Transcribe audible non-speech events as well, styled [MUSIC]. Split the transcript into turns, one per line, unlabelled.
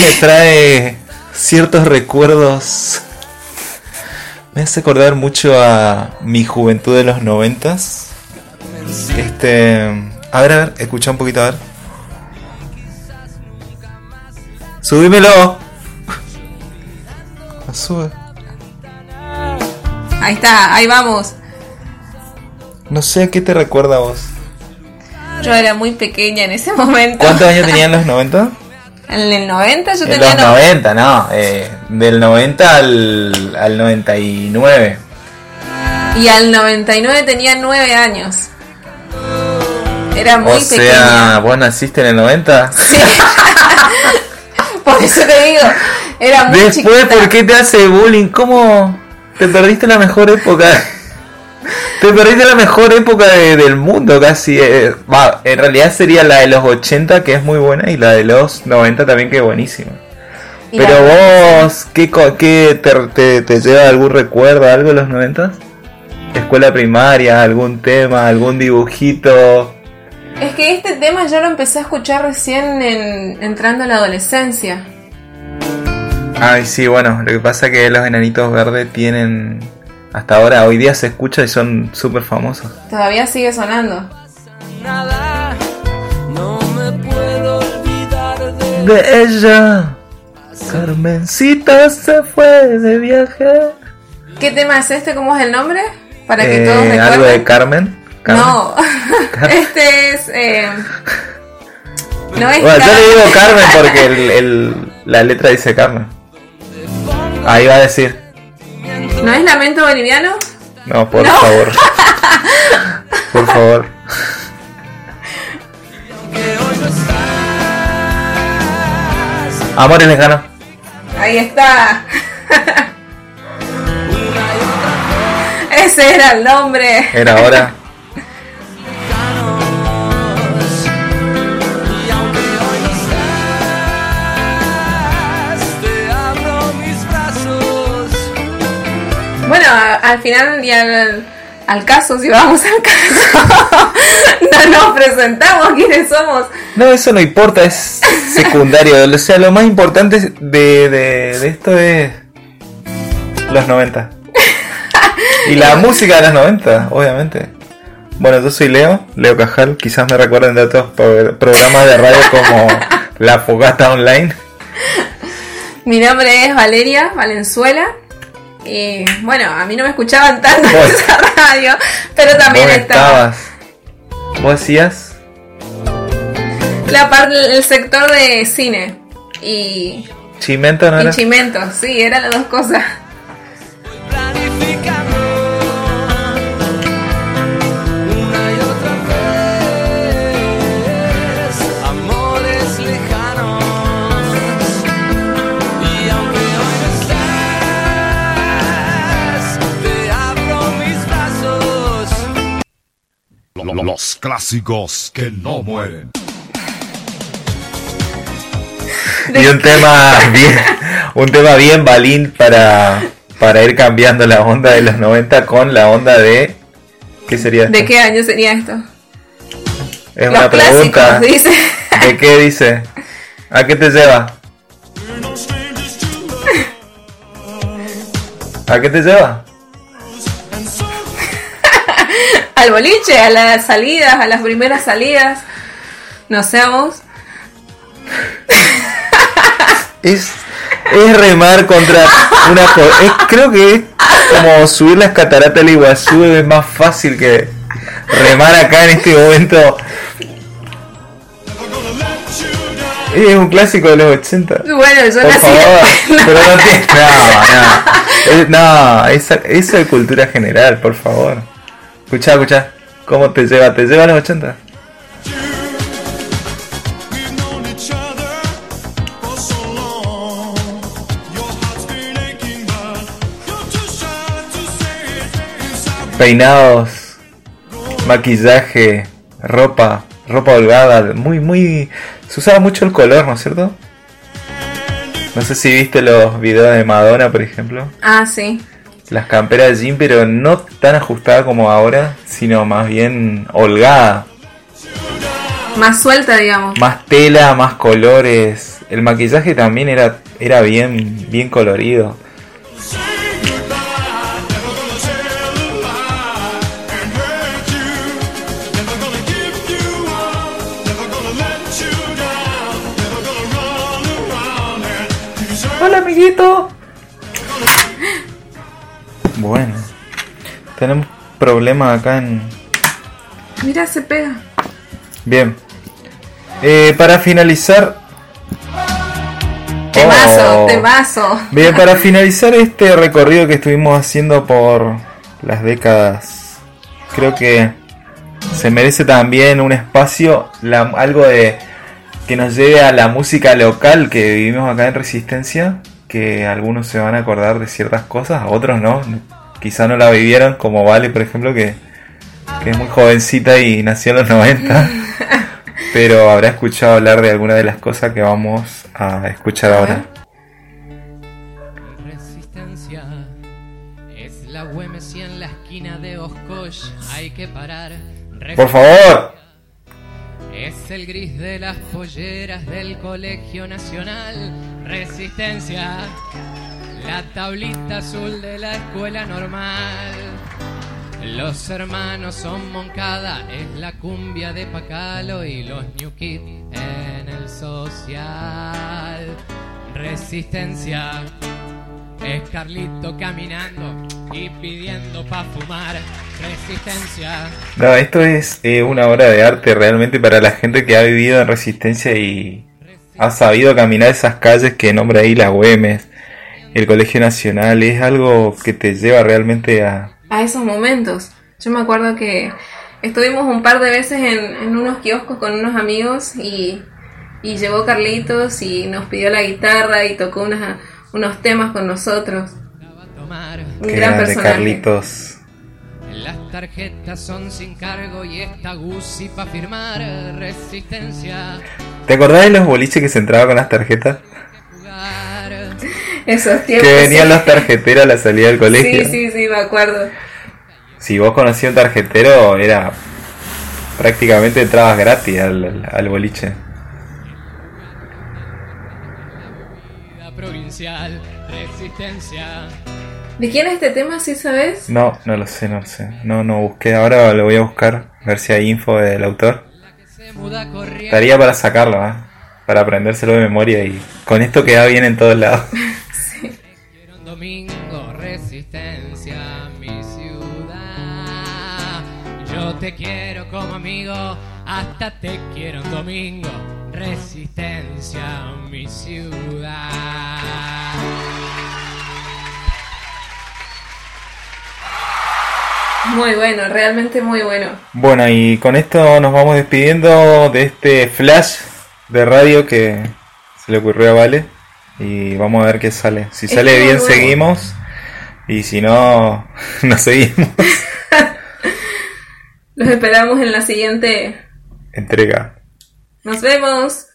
me trae ciertos recuerdos. Me hace acordar mucho a mi juventud de los noventas. Este. A ver, a ver, escucha un poquito, a ver. Subímelo. [LAUGHS] Sube.
Ahí está, ahí vamos.
No sé a qué te recuerda a vos.
Yo era muy pequeña en ese momento.
¿Cuántos años [LAUGHS] tenían los 90?
En el 90 yo
En
tenía...
los
no-
90, no. eh, del 90 al, al 99.
Y al 99 tenía 9 años. Era muy
o
pequeña.
sea, ¿vos naciste en el 90?
Sí. [LAUGHS] Por eso te digo, era muy
Después,
chiquita.
¿por qué te hace bullying? ¿Cómo te perdiste la mejor época? Te perdiste la mejor época de- del mundo casi. eh, en realidad sería la de los 80 que es muy buena y la de los 90 también que es buenísima. Pero vos, ¿qué, qué te, te- te lleva algún recuerdo, algo de los 90? Escuela primaria, algún tema, algún dibujito.
Es que este tema yo lo empecé a escuchar recién en- entrando a la adolescencia.
Ay, sí, bueno, lo que pasa es que los enanitos verdes tienen. Hasta ahora, hoy día se escucha y son súper famosos.
Todavía sigue sonando.
nada, no me puedo olvidar de
De ella, Carmencita se fue de viaje.
¿Qué tema es este? ¿Cómo es el nombre? Para que
Eh,
todos recuerden.
algo de Carmen. Carmen.
No, [LAUGHS] este es. eh, no es.
Bueno, yo le digo Carmen porque el- el- la letra dice Carmen. Ahí va a decir.
¿No es Lamento Boliviano?
No, por
No.
favor. [LAUGHS] Por favor. Amores lejanos.
Ahí está. [LAUGHS] Ese era el nombre.
Era hora.
Al final y al, al caso, si vamos al caso, [LAUGHS] no nos presentamos quiénes somos.
No, eso no importa, es secundario. [LAUGHS] O sea, lo más importante de, de, de esto es los 90. [LAUGHS] Y la música de los 90, obviamente. Bueno, yo soy Leo, Leo Cajal. Quizás me recuerden de otros pro- programas de radio como La Fogata Online.
Mi nombre es Valeria Valenzuela. Y bueno, a mí no me escuchaban tanto [LAUGHS] en esa radio, pero también estaba.
estabas. ¿Vos decías?
La parte, el sector de cine y,
¿Chimento no
y
era?
chimento, sí, eran las dos cosas.
Los clásicos que no mueren.
Y un tema bien, un tema bien balín para, para ir cambiando la onda de los 90 con la onda de... ¿Qué sería esto?
¿De qué año sería esto?
Es
Los
una pregunta.
dice.
¿De qué dice? ¿A qué te lleva? ¿A qué te lleva?
Al boliche, a las salidas, a las primeras salidas. No sé a vos.
Es, es remar contra una... es- creo que es como subir las cataratas del Iguazú es más fácil que remar acá en este momento. Es un clásico de los 80.
Bueno, yo
Por
nací
favor, pero no tiene. No, no. Es- No, esa, eso es cultura general, por favor. Escucha, escucha. ¿Cómo te lleva? ¿Te lleva los 80?
We've known each other for so long. Your heart's been aching, but you're too shy to say it inside.
Peinados, maquillaje, ropa, ropa holgada. Muy, muy. Se usaba mucho el color, ¿no es cierto? No sé si viste los videos de Madonna, por ejemplo.
Ah, sí.
Las camperas de jean, pero no tan ajustadas como ahora, sino más bien holgada.
Más suelta, digamos.
más tela, más colores. El maquillaje también era, era bien, bien colorido. Hola amiguito. Bueno, tenemos problemas acá en...
Mira, se pega.
Bien. Eh, para finalizar...
Temazo,
Oh.
temazo.
Bien, para [LAUGHS] finalizar este recorrido que estuvimos haciendo por las décadas, creo que se merece también un espacio, la- algo de que nos lleve a la música local que vivimos acá en Resistencia, que algunos se van a acordar de ciertas cosas, otros no, quizá no la vivieron, como Vale, por ejemplo, que, que es muy jovencita y nació en los 90. [LAUGHS] Pero habrá escuchado hablar de alguna de las cosas que vamos a escuchar
A
ahora.
Resistencia es la y en la esquina de Oscosh hay que parar.
Por favor.
Es el gris de las polleras del Colegio Nacional. Resistencia, la tablita azul de la escuela normal. Los hermanos son Moncada, es la cumbia de Pacalo y los New Kids en el social. Resistencia, es Carlito caminando y pidiendo pa' fumar. Resistencia.
No, esto es eh, una obra de arte realmente para la gente que ha vivido en Resistencia y ha sabido caminar esas calles que nombra ahí la Güemes, el Colegio Nacional. Es algo que te lleva realmente a...
a esos momentos. Yo me acuerdo que estuvimos un par de veces en, en unos kioscos con unos amigos y, y llegó Carlitos y nos pidió la guitarra y tocó unas- unos temas con nosotros. Un
que
gran personaje.
Carlitos.
Las tarjetas son sin cargo y esta Gucci pa' firmar. Resistencia.
¿Te acordás de los boliches que se entraba con las tarjetas?
Esos tiempos.
Que venían los tarjeteros a la salida del colegio.
Sí, sí, sí, me acuerdo.
Si vos conocías un tarjetero, era prácticamente entrabas gratis al, al- boliche.
Provincial. Resistencia.
¿De quién es este tema, sí sabes?
No, no lo sé, no lo sé. No, no busqué. Ahora lo voy a buscar, a ver si hay info del autor. Estaría para sacarlo, ¿eh? Para aprendérselo de memoria y con esto queda bien en todos lados. [LAUGHS]
Quiero un domingo, resistencia, mi ciudad. Yo te quiero como amigo, hasta te quiero un domingo, resistencia, mi ciudad.
Muy bueno, realmente muy bueno.
Bueno, y con esto nos vamos despidiendo de este flash de radio que se le ocurrió a Vale. Y vamos a ver qué sale. Si sale bien,
bueno.
seguimos. Y si no, [LAUGHS] no seguimos. [LAUGHS]
Los esperamos en la siguiente.
Entrega.
Nos vemos.